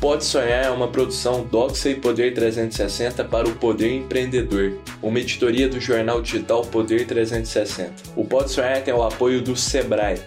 Pode Sonhar é uma produção Doxa e Poder 360 para o Poder Empreendedor, uma editoria do jornal digital Poder 360. O Pode Sonhar tem o apoio do Sebrae.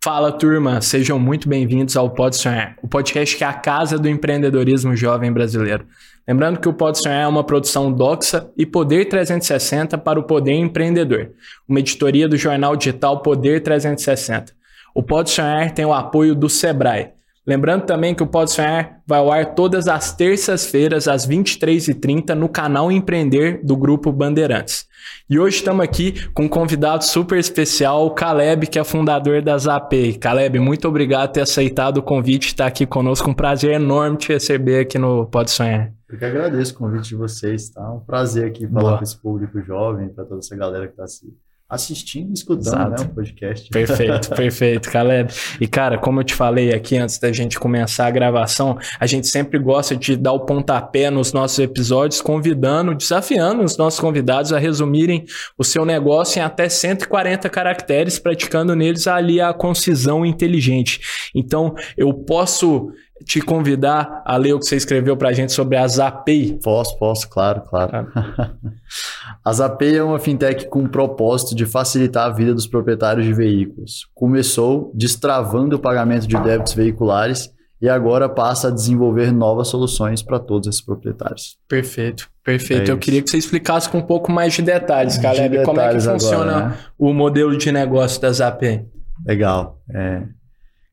Fala turma, sejam muito bem-vindos ao Pode Sonhar, o podcast que é a casa do empreendedorismo jovem brasileiro. Lembrando que o Pode Sonhar é uma produção Doxa e Poder 360 para o Poder Empreendedor, uma editoria do jornal digital Poder 360. O Pode Sonhar tem o apoio do Sebrae. Lembrando também que o Pode Sonhar vai ao ar todas as terças-feiras, às 23h30, no canal Empreender do Grupo Bandeirantes. E hoje estamos aqui com um convidado super especial, o Caleb, que é fundador da Zapay. Caleb, muito obrigado por ter aceitado o convite e estar aqui conosco. Um prazer enorme te receber aqui no Pode Sonhar. Eu que agradeço o convite de vocês, tá? Um prazer aqui falar Boa. com esse público jovem, para toda essa galera que está assistindo assistindo e escutando, né, o podcast. Perfeito, perfeito, Caleb. E cara, como eu te falei aqui antes da gente começar a gravação, a gente sempre gosta de dar o pontapé nos nossos episódios, convidando, desafiando os nossos convidados a resumirem o seu negócio em até 140 caracteres, praticando neles ali a concisão inteligente. Então, eu posso te convidar a ler o que você escreveu para a gente sobre a Zapay? Posso, posso, claro, claro. Tá. a Zapay é uma fintech com o propósito de facilitar a vida dos proprietários de veículos. Começou destravando o pagamento de débitos veiculares e agora passa a desenvolver novas soluções para todos esses proprietários. Perfeito, perfeito. É Eu queria que você explicasse com um pouco mais de detalhes, Caleb. De como é que funciona agora, né? o modelo de negócio da Zapay? Legal. É,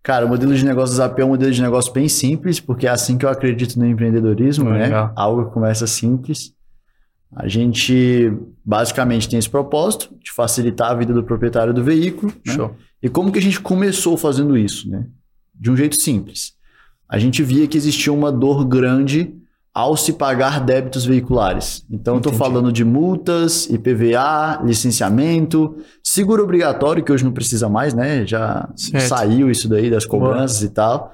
Cara, o modelo de negócio da Zap é um modelo de negócio bem simples, porque é assim que eu acredito no empreendedorismo, né? Algo que começa simples. A gente basicamente tem esse propósito de facilitar a vida do proprietário do veículo. Né? Show. Né? E como que a gente começou fazendo isso, né? De um jeito simples. A gente via que existia uma dor grande ao se pagar débitos veiculares. Então, estou falando de multas, IPVA, licenciamento, seguro obrigatório, que hoje não precisa mais, né? Já certo. saiu isso daí das cobranças Boa. e tal.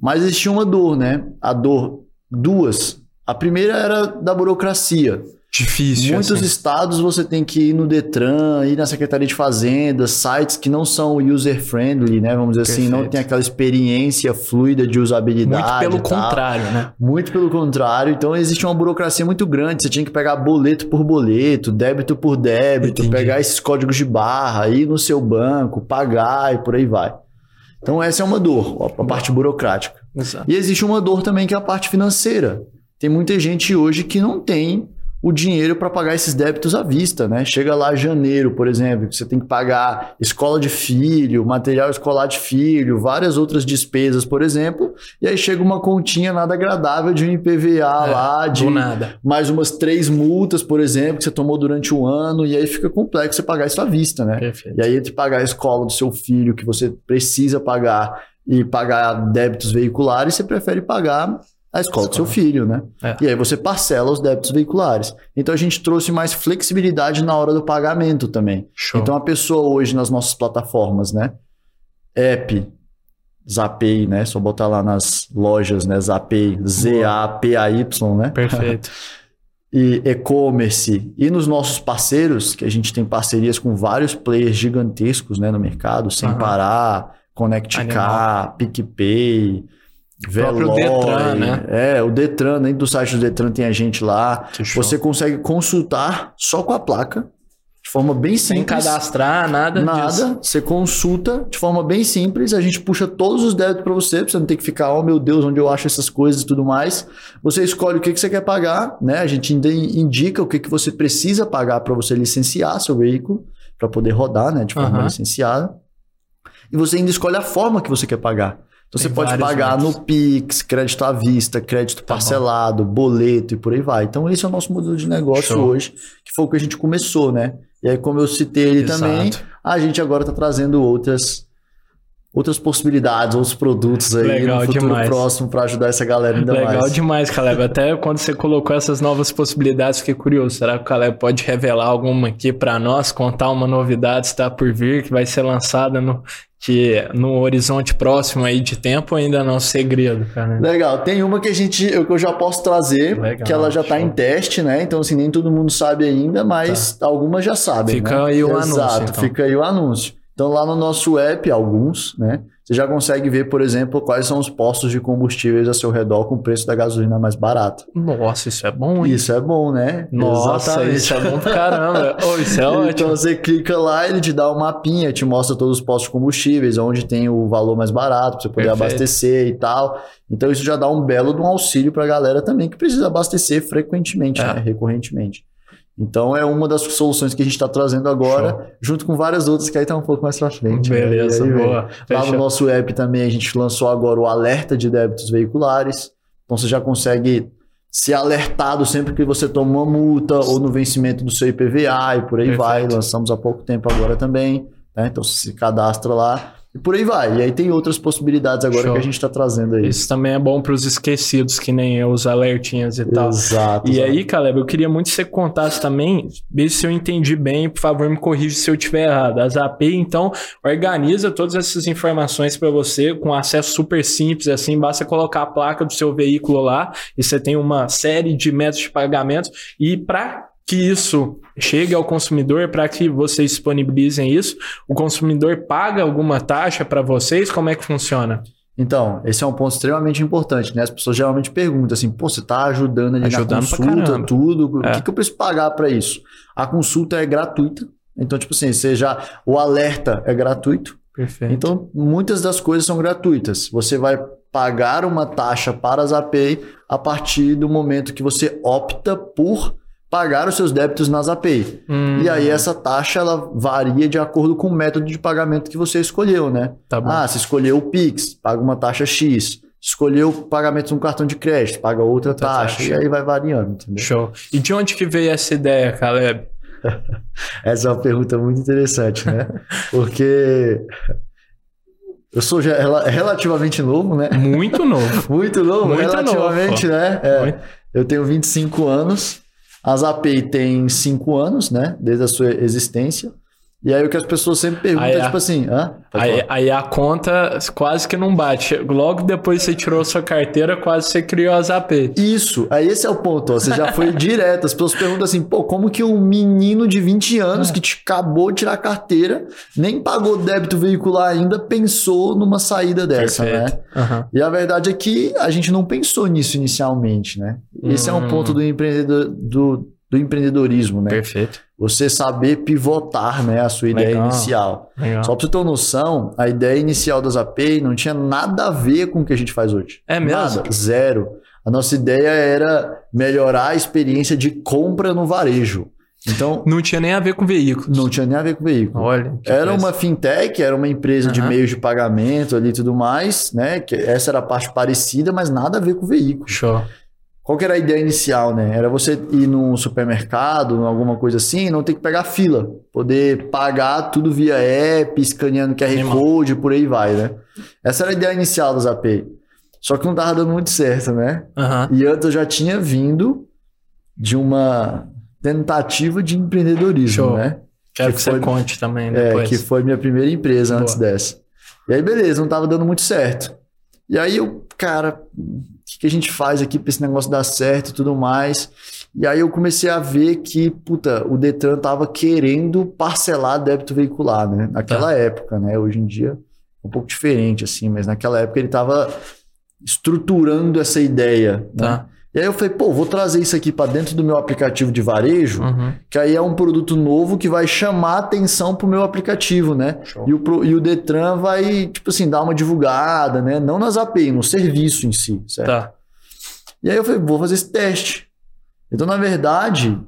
Mas existia uma dor, né? A dor, duas. A primeira era da burocracia. Difícil. Muitos assim. estados você tem que ir no Detran, ir na Secretaria de Fazenda, sites que não são user-friendly, né? Vamos dizer Perfeito. assim, não tem aquela experiência fluida de usabilidade. Muito pelo contrário, né? Muito pelo contrário. Então existe uma burocracia muito grande. Você tinha que pegar boleto por boleto, débito por débito, Entendi. pegar esses códigos de barra, ir no seu banco, pagar e por aí vai. Então essa é uma dor, a parte burocrática. Exato. E existe uma dor também que é a parte financeira. Tem muita gente hoje que não tem o dinheiro para pagar esses débitos à vista, né? Chega lá janeiro, por exemplo, que você tem que pagar escola de filho, material escolar de filho, várias outras despesas, por exemplo, e aí chega uma continha nada agradável de um IPVA é, lá, de mais umas três multas, por exemplo, que você tomou durante o ano, e aí fica complexo você pagar isso à vista, né? Perfeito. E aí entre pagar a escola do seu filho, que você precisa pagar, e pagar débitos veiculares, você prefere pagar a escola, do seu filho, né? É. E aí você parcela os débitos veiculares. Então a gente trouxe mais flexibilidade na hora do pagamento também. Show. Então a pessoa hoje nas nossas plataformas, né? App, Zapay, né? Só botar lá nas lojas, né? Zapay, Z-A-P-A-Y, né? Perfeito. e e-commerce e nos nossos parceiros, que a gente tem parcerias com vários players gigantescos, né, no mercado, sem uhum. parar, Connect Car, PicPay, Veloy, Detran, né? É, o Detran, dentro do site do Detran tem a gente lá. Você consegue consultar só com a placa, de forma bem simples. Sem cadastrar, nada Nada. Disso. Você consulta de forma bem simples, a gente puxa todos os débitos para você, pra você não ter que ficar, oh meu Deus, onde eu acho essas coisas e tudo mais. Você escolhe o que, que você quer pagar, né? A gente indica o que, que você precisa pagar para você licenciar seu veículo, para poder rodar, né? De forma uhum. licenciada. E você ainda escolhe a forma que você quer pagar. Então Tem você pode pagar no Pix, crédito à vista, crédito tá parcelado, bom. boleto e por aí vai. Então esse é o nosso modelo de negócio Show. hoje, que foi o que a gente começou, né? E aí, como eu citei ele Exato. também, a gente agora está trazendo outras outras possibilidades, outros produtos aí Legal no futuro demais. próximo para ajudar essa galera ainda Legal mais. Legal demais, Caleb. Até quando você colocou essas novas possibilidades, fiquei curioso. Será que o Caleb pode revelar alguma aqui para nós, contar uma novidade está por vir, que vai ser lançada no que no horizonte próximo aí de tempo ainda não é um segredo, cara. Legal, tem uma que a gente eu, que eu já posso trazer, Legal, que ela já está em teste, né? Então assim, nem todo mundo sabe ainda, mas tá. algumas já sabem, Fica né? aí o Exato, anúncio. Exato, então. fica aí o anúncio. Então lá no nosso app, alguns, né? você já consegue ver, por exemplo, quais são os postos de combustíveis a seu redor com o preço da gasolina mais barato. Nossa, isso é bom, hein? Isso é bom, né? Nossa, Exatamente. isso é bom pra caramba. oh, isso é Então ótimo. você clica lá, ele te dá um mapinha, te mostra todos os postos de combustíveis, onde tem o valor mais barato, pra você poder Perfeito. abastecer e tal. Então isso já dá um belo de um auxílio pra galera também que precisa abastecer frequentemente, É. né? recorrentemente. Então é uma das soluções que a gente está trazendo agora, junto com várias outras que aí tá um pouco mais pra frente. né? Beleza, E aí, boa. Lá no nosso app também a gente lançou agora o alerta de débitos veiculares. Então você já consegue ser alertado sempre que você toma uma multa ou no vencimento do seu IPVA e por aí Perfeito. vai. Lançamos há pouco tempo agora também. né? Então você se cadastra lá e por aí vai. E aí tem outras possibilidades agora Show. que a gente está trazendo aí. Isso também é bom pros esquecidos, que nem eu, os alertinhas e tal. Exato. E exato. aí, Caleb, eu queria muito que você contasse também, ver se eu entendi bem, por favor, me corrija se eu estiver errado. A Zap, então, organiza todas essas informações para você com acesso super simples, assim, basta colocar a placa do seu veículo lá e você tem uma série de métodos de pagamento e para que isso chegue ao consumidor, para que vocês disponibilizem isso, o consumidor paga alguma taxa para vocês? Como é que funciona? Então, esse é um ponto extremamente importante, né? As pessoas geralmente perguntam assim, pô, você tá ajudando ali Ajudando na consulta, tudo, o É. que, que eu preciso pagar para isso? A consulta é gratuita, então, tipo assim, você já, o alerta é gratuito, Perfeito. então muitas das coisas são gratuitas. Você vai pagar uma taxa para a Zapay a partir do momento que você opta por pagar os seus débitos na Zapay. Hum, E aí essa taxa ela varia de acordo com o método de pagamento que você escolheu, né? tá. Ah, você escolheu o Pix, paga uma taxa X. Escolheu o pagamento no cartão de crédito, paga outra Outra taxa. taxa. E aí vai variando, entendeu? Show. E de onde que veio essa ideia, Caleb? Essa é uma pergunta muito interessante, né? Porque eu sou relativamente novo, né? Muito novo. Muito novo, Muito relativamente, novo, né? É, eu tenho 25 anos. A Zapay tem 5 anos, né? Desde a sua existência. E aí o que as pessoas sempre perguntam Aí é tipo assim, hã? Aí, aí a conta quase que não bate. Logo depois que você tirou sua carteira, quase você criou a Zap. Isso, aí esse é o ponto, ó, você já foi direto. As pessoas perguntam assim, pô, como que um menino de 20 anos É. que te acabou de tirar a carteira, nem pagou débito veicular ainda, pensou numa saída dessa, né? Perfeito. Aham. E a verdade é que a gente não pensou nisso inicialmente, né? Esse é um Hum. ponto do, empreendedor, do, do empreendedorismo, né? Perfeito. Você saber pivotar né, a sua ideia Legal. inicial. Legal. Só pra você ter uma noção, a ideia inicial da Zapay não tinha nada a ver com o que a gente faz hoje. É mesmo? Nada, zero. A nossa ideia era melhorar a experiência de compra no varejo. Então, Não tinha nem a ver com veículos. não tinha nem a ver com veículo. Olha. Era coisa. uma fintech, era uma empresa de Aham. meios de pagamento ali e tudo mais, né? Que essa era a parte parecida, mas nada a ver com veículo. Show. Qual que era a ideia inicial, né? Era você ir num supermercado, alguma coisa assim, não ter que pegar fila. Poder pagar tudo via app, escaneando QR Animal. Code, por aí vai, né? Essa era a ideia inicial da Zapay. Só que não tava dando muito certo, né? Aham. E antes eu já tinha vindo de uma tentativa de empreendedorismo, Show. né? Quero Que que, você foi- conte também É, depois. que foi minha primeira empresa Boa. antes dessa. E aí, beleza, não tava dando muito certo. E aí eu, cara, que, a gente faz aqui pra esse negócio dar certo e tudo mais? E aí eu comecei a ver que, puta, o Detran tava querendo parcelar débito veicular, né? Naquela época, né? Hoje em dia é um pouco diferente, assim, mas naquela época ele tava estruturando essa ideia. né? E aí eu falei, pô, vou trazer isso aqui para dentro do meu aplicativo de varejo, Uhum. que aí é um produto novo que vai chamar atenção pro meu aplicativo, né? E o, e o Detran vai, tipo assim, dar uma divulgada, né? Não nas API, no serviço em si, certo? Tá. E aí eu falei, vou fazer esse teste. Então, na verdade,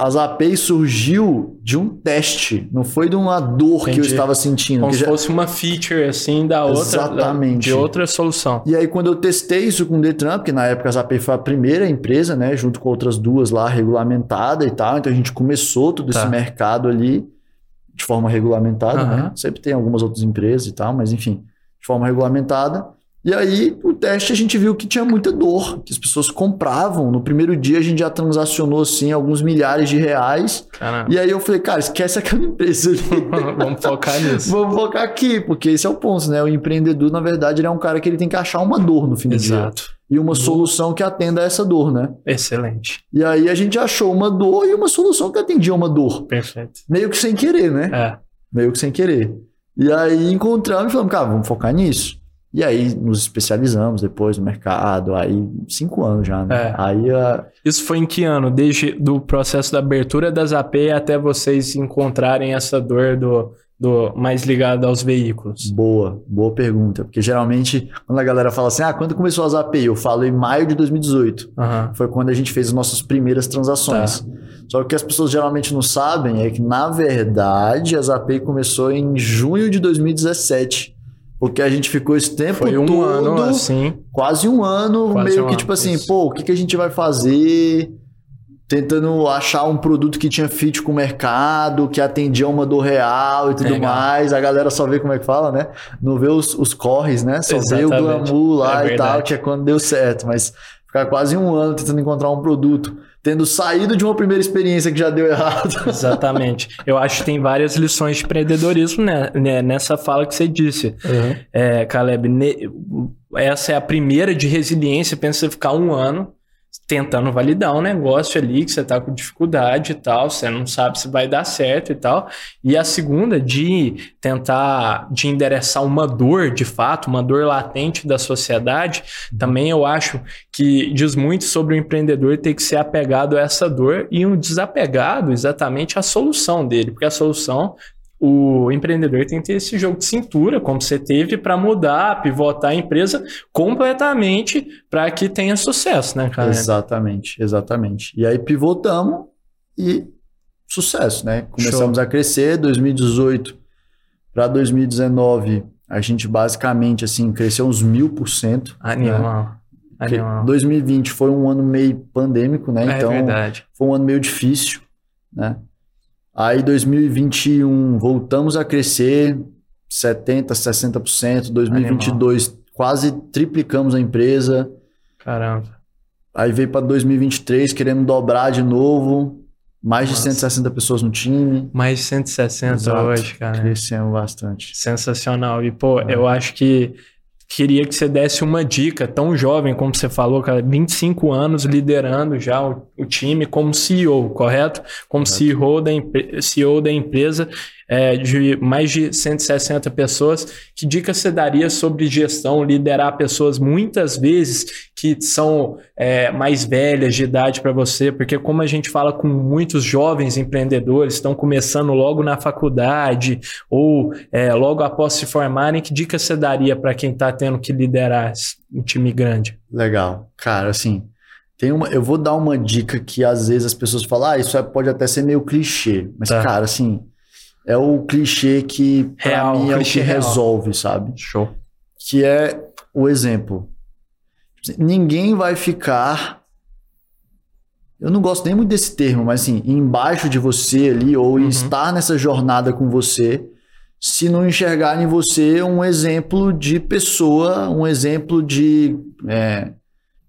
as APIs surgiu de um teste, não foi de uma dor que eu Entendi. estava sentindo. Como se já- fosse uma feature assim da outra. Exatamente. De outra solução. E aí, quando eu testei isso com o Detran, porque na época a Zapay foi a primeira empresa, né, junto com outras duas lá, regulamentada e tal, então a gente começou todo Tá. esse mercado ali de forma regulamentada, Aham. né? Sempre tem algumas outras empresas e tal, mas enfim, de forma regulamentada. E aí, o teste a gente viu que tinha muita dor, que as pessoas compravam. No primeiro dia a gente já transacionou assim alguns milhares de reais. Caramba. E aí eu falei, cara, esquece aquela empresa ali. Vamos focar nisso. Vamos focar aqui, porque esse é o ponto, né? O empreendedor, na verdade, ele é um cara que ele tem que achar uma dor no fim do dia. Exato. E uma solução que atenda a essa dor, né? Excelente. E aí a gente achou uma dor e uma solução que atendia uma dor. Perfeito. Meio que sem querer, né? É. Meio que sem querer. E aí encontramos e falamos, cara, vamos focar nisso. E aí nos especializamos depois no mercado, aí cinco anos já, né? É. Aí a, Isso foi em que ano? Desde do processo da abertura das AP até vocês encontrarem essa dor do, do mais ligada aos veículos? Boa, boa pergunta. Porque geralmente, quando a galera fala assim, ah, quando começou as API? Eu falo em maio de 2018. Aham. Foi quando a gente fez as nossas primeiras transações. Tá. Só que o que as pessoas geralmente não sabem é que, na verdade, as API começou em junho de 2017. Porque a gente ficou esse tempo Foi um todo, ano assim. quase um ano, Quase meio um que ano, tipo assim, isso. pô, o que, que a gente vai fazer? Tentando achar um produto que tinha fit com o mercado, que atendia uma dor real e tudo Legal. mais. A galera só vê como é que fala, né? Não vê os, os corres, né? Só vê o Exatamente. glamour lá É e tal, que é quando deu certo. Mas ficar quase um ano tentando encontrar um produto, tendo saído de uma primeira experiência que já deu errado. Exatamente. Eu acho que tem várias lições de empreendedorismo né, né, nessa fala que você disse. É, Caleb, ne- essa é a primeira de resiliência. Pensa você ficar um ano tentando validar um negócio ali que você tá com dificuldade e tal, você não sabe se vai dar certo e tal. E a segunda de tentar de endereçar uma dor, de fato, uma dor latente da sociedade, também eu acho que diz muito sobre o empreendedor ter que ser apegado a essa dor e um desapegado exatamente à solução dele, porque a solução o empreendedor tem que ter esse jogo de cintura, como você teve, para mudar, pivotar a empresa completamente para que tenha sucesso, né, cara? Exatamente, exatamente. E aí pivotamos e sucesso, né? Começamos a crescer, 2018 para 2019, a gente basicamente assim cresceu uns mil por cento. né? Animal. Porque Animal. 2020 foi um ano meio pandêmico, né? é Então verdade. foi um ano meio difícil, né? Aí 2021 voltamos a crescer 70, 60%, 2022 quase triplicamos a empresa. Caramba. Aí veio para 2023, queremos dobrar de novo. Mais Nossa. de 160 pessoas no time. Mais de 160 Exato. hoje, cara. Crescemos bastante. Sensacional. E, pô, É. eu acho que queria que você desse uma dica, tão jovem como você falou, cara, 25 anos liderando já o, o time como CEO, correto? Como CEO da, CEO da empresa é, de mais de 160 pessoas. Que dica você daria sobre gestão, liderar pessoas muitas vezes que são é, mais velhas de idade para você? Porque como a gente fala com muitos jovens empreendedores, estão começando logo na faculdade ou é, logo após se formarem, que dica você daria para quem está tendo que liderar um time grande? Legal. Cara, assim, tem uma, eu vou dar uma dica que às vezes as pessoas falam, ah, isso é- pode até ser meio clichê. Mas, Tá. cara, assim, é o clichê que, pra Real, mim, é o que real. resolve, sabe? Show. Que é o exemplo. Ninguém vai ficar. Eu não gosto nem muito desse termo, mas assim, embaixo de você ali, ou Uhum. estar nessa jornada com você, se não enxergar em você um exemplo de pessoa, um exemplo de é,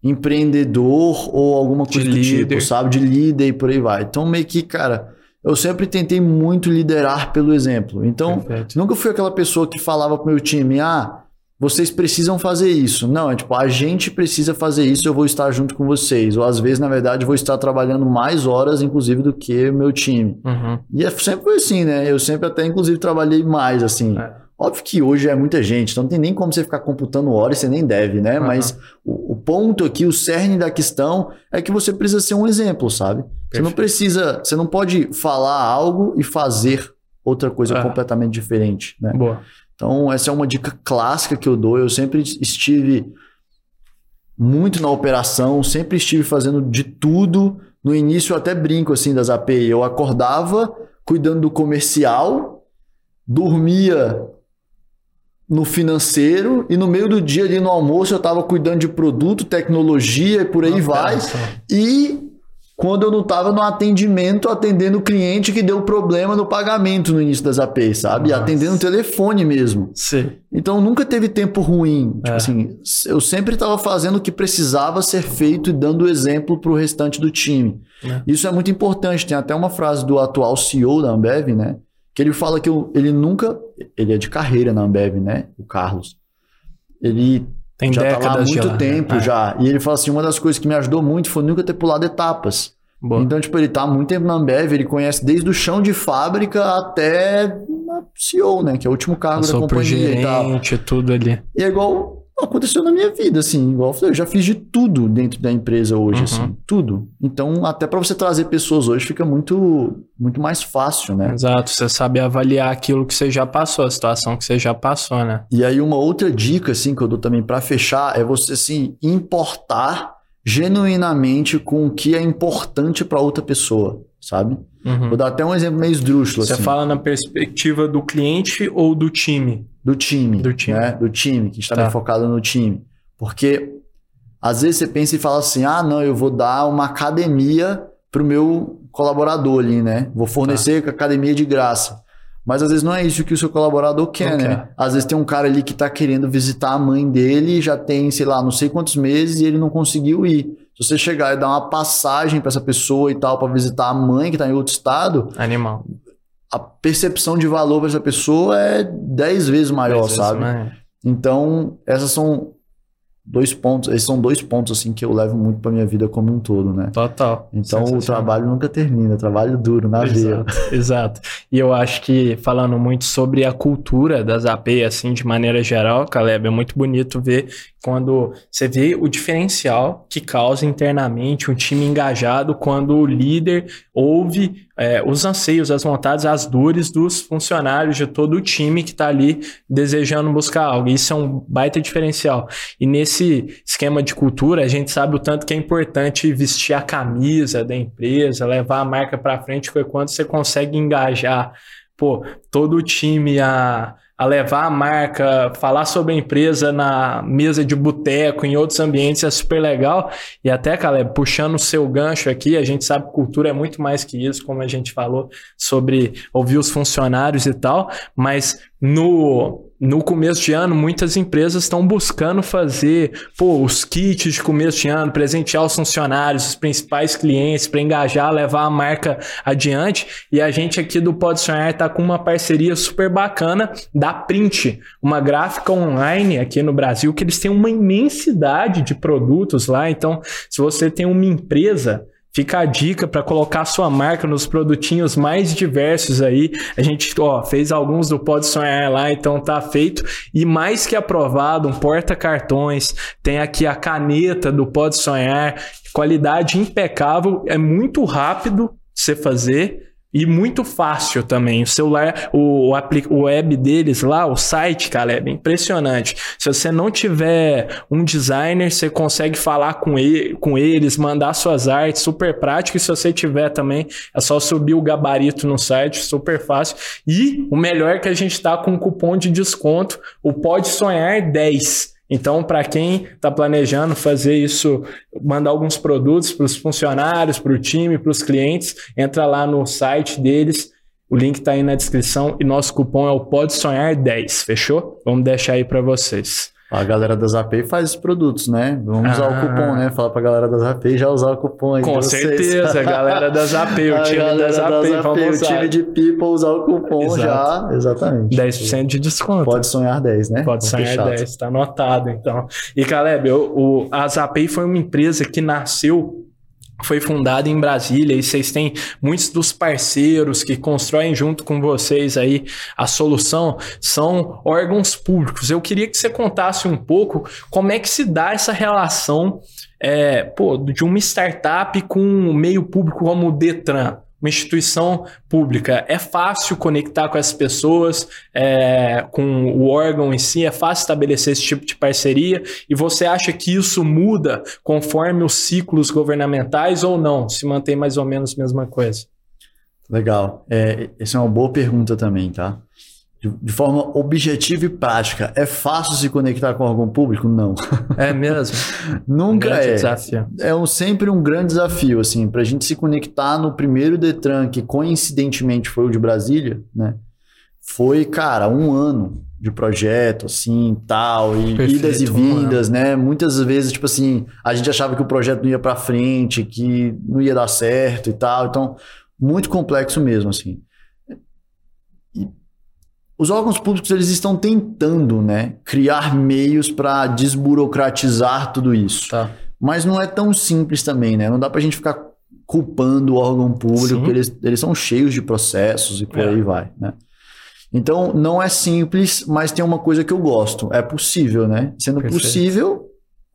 empreendedor ou alguma De coisa do líder. tipo, sabe? De líder e por aí vai. Então, meio que, cara, eu sempre tentei muito liderar pelo exemplo. Então, Perfeito. Nunca fui aquela pessoa que falava pro meu time, ah, vocês precisam fazer isso. Não, é tipo, a gente precisa fazer isso, eu vou estar junto com vocês. Ou às vezes, na verdade, vou estar trabalhando mais horas, inclusive, do que o meu time. Uhum. E é- sempre foi assim, né? Eu sempre até, inclusive, trabalhei mais, assim. É. Óbvio que hoje é muita gente, então não tem nem como você ficar computando horas, você nem deve, né? Aham. Mas o, o ponto aqui, o cerne da questão é que você precisa ser um exemplo, sabe? Você não Perfeito. precisa, você não pode falar algo e fazer outra coisa completamente diferente, né? Boa. Então, essa é uma dica clássica que eu dou. Eu sempre estive muito na operação, sempre estive fazendo de tudo. No início, eu até brinco assim das API. Eu acordava cuidando do comercial, dormia no financeiro e no meio do dia ali no almoço eu estava cuidando de produto, tecnologia e por aí vai. E quando eu não estava no atendimento, atendendo o cliente que deu problema no pagamento no início das APIs, sabe? Nossa. Atendendo o telefone mesmo. Sim. Então nunca teve tempo ruim. Tipo É. assim, eu sempre estava fazendo o que precisava ser feito e dando exemplo para o restante do time. É. Isso é muito importante. Tem até uma frase do atual CEO da Ambev, né? Que ele fala que ele nunca. Ele é de carreira na Ambev, né? O Carlos. Ele Tem já tá lá há muito né? tempo É. já. E ele fala assim: uma das coisas que me ajudou muito foi nunca ter pulado etapas. Boa. Então, tipo, ele tá há muito tempo na Ambev, ele conhece desde o chão de fábrica até CEO, né? Que é o último cargo Passou da companhia e tal. gerente, tudo ali. E é igual aconteceu na minha vida, assim. Igual eu falei, eu já fiz de tudo dentro da empresa hoje, Uhum. assim. Tudo. Então, até pra você trazer pessoas hoje fica muito, muito mais fácil, né? Exato, você sabe avaliar aquilo que você já passou, a situação que você já passou, né? E aí, uma outra dica, assim, que eu dou também pra fechar é você, assim, importar genuinamente com o que é importante pra outra pessoa, sabe? Uhum. Vou dar até um exemplo meio esdrúxulo, Você assim. fala na perspectiva do cliente ou do time? Do time. Do time. Né? Do time, que está Tá. bem focado no time. Porque às vezes você pensa e fala assim: ah, não, eu vou dar uma academia pro meu colaborador ali, né? Vou fornecer Tá. academia de graça. Mas às vezes não é isso que o seu colaborador quer, Não né? quer. Às vezes tem um cara ali que tá querendo visitar a mãe dele, já tem, sei lá, não sei quantos meses e ele não conseguiu ir. Se você chegar e dar uma passagem para essa pessoa e tal, para visitar a mãe que tá em outro estado, Animal. a percepção de valor para essa pessoa é 10 vezes maior, vezes, sabe? né? Então, essas são dois pontos, esses são dois pontos assim que eu levo muito para minha vida como um todo, né? Total. Então, o trabalho nunca termina, trabalho duro na veia. Exato, exato. E eu acho que falando muito sobre a cultura das AP, assim, de maneira geral, Caleb, é muito bonito ver quando você vê o diferencial que causa internamente um time engajado quando o líder ouve é, os anseios, as vontades, as dores dos funcionários de todo o time que está ali desejando buscar algo. Isso é um baita diferencial. E nesse esquema de cultura, a gente sabe o tanto que é importante vestir a camisa da empresa, levar a marca para frente, porque quando você consegue engajar, pô, todo o time a a levar a marca, falar sobre a empresa na mesa de boteco, em outros ambientes, é super legal. E até, Caleb, puxando o seu gancho aqui, a gente sabe que cultura é muito mais que isso, como a gente falou, sobre ouvir os funcionários e tal, mas no, no começo de ano, muitas empresas estão buscando fazer pô, os kits de começo de ano, presentear os funcionários, os principais clientes, para engajar, levar a marca adiante. E a gente aqui do Pode Sonhar está com uma parceria super bacana da Print, uma gráfica online aqui no Brasil, que eles têm uma imensidade de produtos lá. Então, se você tem uma empresa. Fica a dica para colocar sua marca nos produtinhos mais diversos aí. A gente ó, fez alguns do Pode Sonhar lá, então tá feito. E mais que aprovado, um porta-cartões. Tem aqui a caneta do Pode Sonhar. Qualidade impecável. É muito rápido você fazer. E muito fácil também. O celular, o, o, web deles lá, o site, cara, é impressionante. Se você não tiver um designer, você consegue falar com, ele, com eles, mandar suas artes, super prático. E se você tiver também, é só subir o gabarito no site, super fácil. E o melhor é que a gente está com um cupom de desconto, o Pode Sonhar 10. Então, para quem está planejando fazer isso, mandar alguns produtos para os funcionários, para o time, para os clientes, entra lá no site deles. O link está aí na descrição e nosso cupom é o Pode Sonhar 10, fechou? Vamos deixar aí para vocês. A galera das AP faz os produtos, né? Vamos usar Ah. o cupom, né? Falar pra galera das AP já usar o cupom aí. Com certeza, galera das AP, o A time galera das AP, o usar. time de People usar o cupom Exato. já. Exatamente. 10% de desconto. Pode sonhar 10, né? Pode sonhar fechado. 10, tá anotado, então. E Caleb, eu- o, a Zapay foi uma empresa que nasceu, foi fundada em Brasília e vocês têm muitos dos parceiros que constroem junto com vocês aí a solução, são órgãos públicos. Eu queria que você contasse um pouco como é que se dá essa relação é, pô, de uma startup com um meio público como o Detran. Uma instituição pública. É fácil conectar com as pessoas, é, com o órgão em si, é fácil estabelecer esse tipo de parceria. E você acha que isso muda conforme os ciclos governamentais ou não? Se mantém mais ou menos a mesma coisa? Legal. É, essa é uma boa pergunta também, tá? De, de forma objetiva e prática, é fácil se conectar com órgão público? Não. É mesmo? Nunca grande é. desafio. É um, sempre um grande desafio, assim, pra gente se conectar no primeiro Detran, que coincidentemente foi o de Brasília, né? Foi, cara, um ano de projeto, assim, tal, e Perfeito, idas e um vindas, né? Muitas vezes, tipo assim, a gente achava que o projeto não ia pra frente, que não ia dar certo e tal, então, muito complexo mesmo, assim. Os órgãos públicos, eles estão tentando, né, criar meios para desburocratizar tudo isso. Tá. Mas não é tão simples também, né? Não dá pra gente ficar culpando o órgão público, Sim. eles, eles são cheios de processos e por É. aí vai, né? Então, não é simples, mas tem uma coisa que eu gosto. É possível, né? Sendo Perfeito. possível,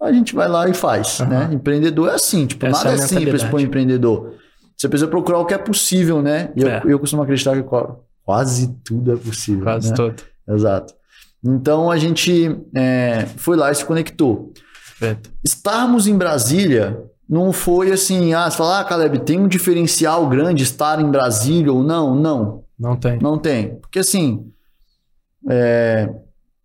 a gente vai lá e faz, Aham. né? Empreendedor é assim, tipo, Essa nada é a é simples para o empreendedor. Você precisa procurar o que é possível, né? E eu, É. eu costumo acreditar que quase tudo é possível. Quase né? todo. Exato. Então, a gente é, foi lá e se conectou. Perfeito. Estarmos em Brasília não foi assim, ah, você fala, ah, Caleb, tem um diferencial grande estar em Brasília ou não? Não, Não tem. não tem. Porque assim, é,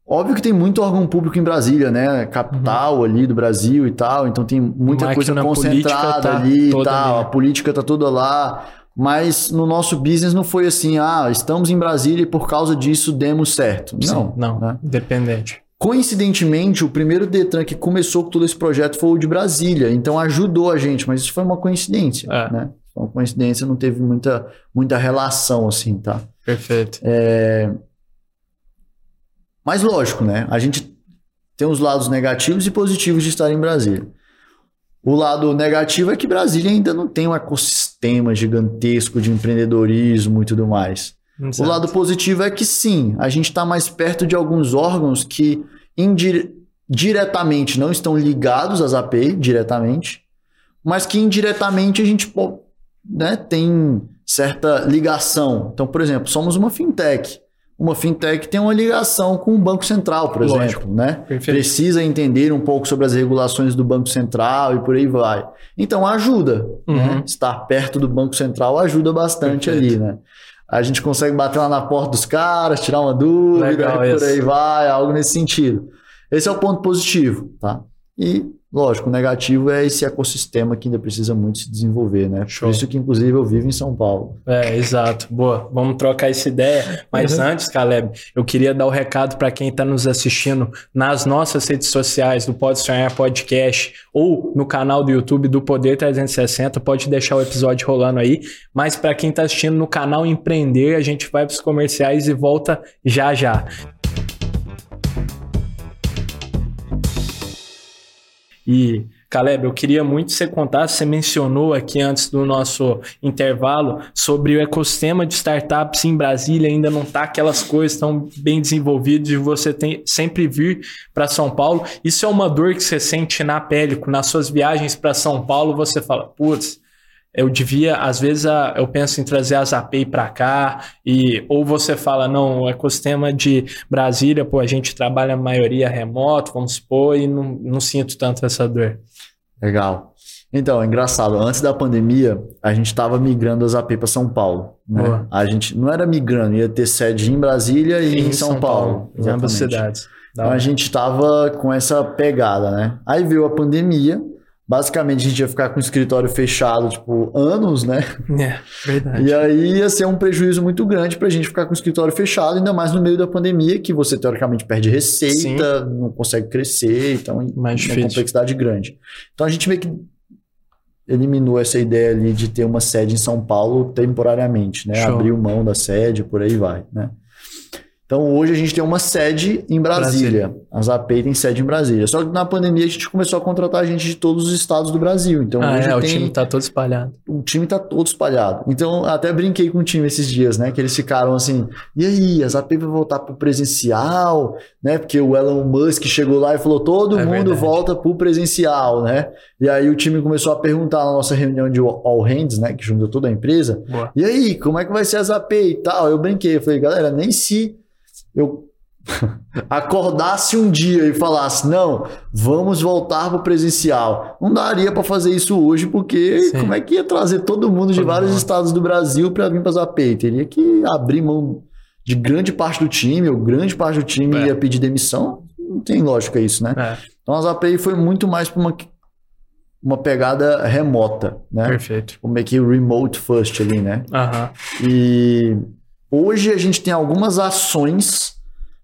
óbvio que tem muito órgão público em Brasília, né? Capital ali do Brasil e tal, então tem muita Máquina coisa concentrada tá ali e tal, ali, a política tá toda lá. Mas no nosso business não foi assim, ah, estamos em Brasília e por causa disso demos certo. Sim, Não, não. né? Independente. Coincidentemente, o primeiro Detran que começou com todo esse projeto foi o de Brasília, então ajudou a gente, mas isso foi uma coincidência, É. né? Foi uma coincidência, não teve muita, muita relação assim, tá? Perfeito. Mas lógico, né? A gente tem os lados negativos e positivos de estar em Brasília. O lado negativo é que Brasília ainda não tem um ecossistema gigantesco de empreendedorismo e tudo mais. O Exato. lado positivo é que sim, a gente está mais perto de alguns órgãos que diretamente não estão ligados às API, diretamente, mas que indiretamente a gente né, tem certa ligação. Então, por exemplo, somos uma fintech. Uma fintech tem uma ligação com o Banco Central, por Lógico. exemplo, né? Perfeito. Precisa entender um pouco sobre as regulações do Banco Central e por aí vai. Então ajuda, né? Uhum. Estar perto do Banco Central ajuda bastante Perfeito. ali, né? A gente consegue bater lá na porta dos caras, tirar uma dúvida, Legal e por isso. aí vai, algo nesse sentido. Esse é o ponto positivo, tá? E, lógico, o negativo é esse ecossistema que ainda precisa muito se desenvolver, né? Show. Por isso que, inclusive, eu vivo em São Paulo. É, exato. Boa. Vamos trocar essa ideia. Mas Uhum. antes, Caleb, eu queria dar o recado para quem está nos assistindo nas nossas redes sociais do Pode Sonhar Podcast ou no canal do YouTube do Poder 360. Pode deixar o episódio rolando aí. Mas para quem está assistindo no canal Empreender, a gente vai para os comerciais e volta já já. E, Caleb, eu queria muito que você contasse, você mencionou aqui antes do nosso intervalo sobre o ecossistema de startups em Brasília, ainda não está aquelas coisas tão bem desenvolvidas e você tem sempre vir para São Paulo. Isso é uma dor que você sente na pele, nas suas viagens para São Paulo, você fala, putz, eu devia, às vezes a- eu penso em trazer as API para cá, e ou você fala, não, o ecossistema de Brasília, pô, a gente trabalha a maioria remoto, vamos supor, e não, não sinto tanto essa dor. Legal. Então, é engraçado. Antes da pandemia, a gente estava migrando as AP para São Paulo. Né? A gente não era migrando, ia ter sede em Brasília e em, São, Paulo. em ambas cidades. Da Então a gente estava com essa pegada, né? Aí veio a pandemia. Basicamente, a gente ia ficar com o escritório fechado, tipo, anos, né? É, verdade. E aí ia ser um prejuízo muito grande pra gente ficar com o escritório fechado, ainda mais no meio da pandemia, que você teoricamente perde receita, não consegue crescer, então Mais uma difícil. complexidade grande. Então a gente meio que eliminou essa ideia ali de ter uma sede em São Paulo temporariamente, né? Show. Abriu mão da sede, por aí vai, né? Então hoje a gente tem uma sede em Brasília. As API tem sede em Brasília. Só que na pandemia a gente começou a contratar gente de todos os estados do Brasil. Então ah, hoje é, o tem time tá todo espalhado. o time tá todo espalhado. Então, até brinquei com o time esses dias, né? Que eles ficaram assim, e aí, as AP vai voltar pro presencial, né? Porque o Elon Musk chegou lá e falou, todo É mundo verdade. volta pro presencial, né? E aí o time começou a perguntar na nossa reunião de All Hands, né? Que juntou toda a empresa, Boa. e aí, como é que vai ser as AP e tal? Eu brinquei, eu falei, galera, nem se eu acordasse um dia e falasse, não, vamos voltar pro presencial. Não daria para fazer isso hoje, porque Sim. como é que ia trazer todo mundo de vários mundo. estados do Brasil para vir para AP? Teria que abrir mão de grande parte do time, ou grande parte do time É. ia pedir demissão. Não tem lógica isso, né? É, Então as API foi muito mais para uma, uma pegada remota, né? perfeito. Como é que remote first ali, né? Aham. E hoje a gente tem algumas ações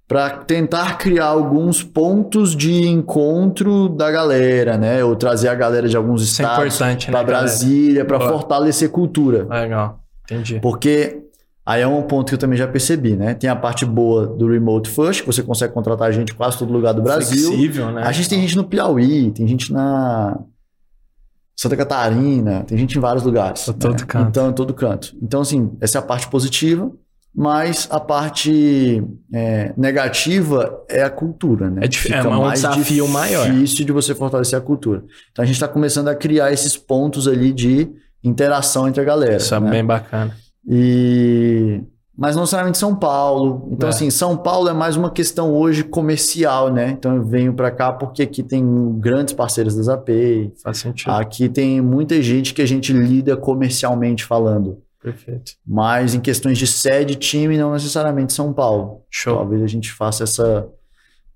para tentar criar alguns pontos de encontro da galera, né? Ou trazer a galera de alguns Isso é estados né, para galera? Brasília, para fortalecer cultura. Legal. Entendi. Porque aí é um ponto que eu também já percebi, né? Tem a parte boa do remote first, que você consegue contratar gente em quase todo lugar do Brasil. Flexível, né? A gente tem gente no Piauí, tem gente na Santa Catarina, tem gente em vários lugares. Em todo né? canto. Então, em todo canto. Então, assim, essa é a parte positiva. Mas a parte é, negativa é a cultura, né? É, dif- é um desafio maior. difícil de você fortalecer a cultura. Então a gente está começando a criar esses pontos ali de interação entre a galera. Isso é né? bem bacana. E mas não necessariamente São Paulo. Então É. assim, São Paulo é mais uma questão hoje comercial, né? Então eu venho para cá porque aqui tem grandes parceiros da Zapay. Faz sentido. Aqui tem muita gente que a gente lida comercialmente falando. Perfeito. Mas em questões de sede, time, não necessariamente São Paulo. Show. Talvez a gente faça essa.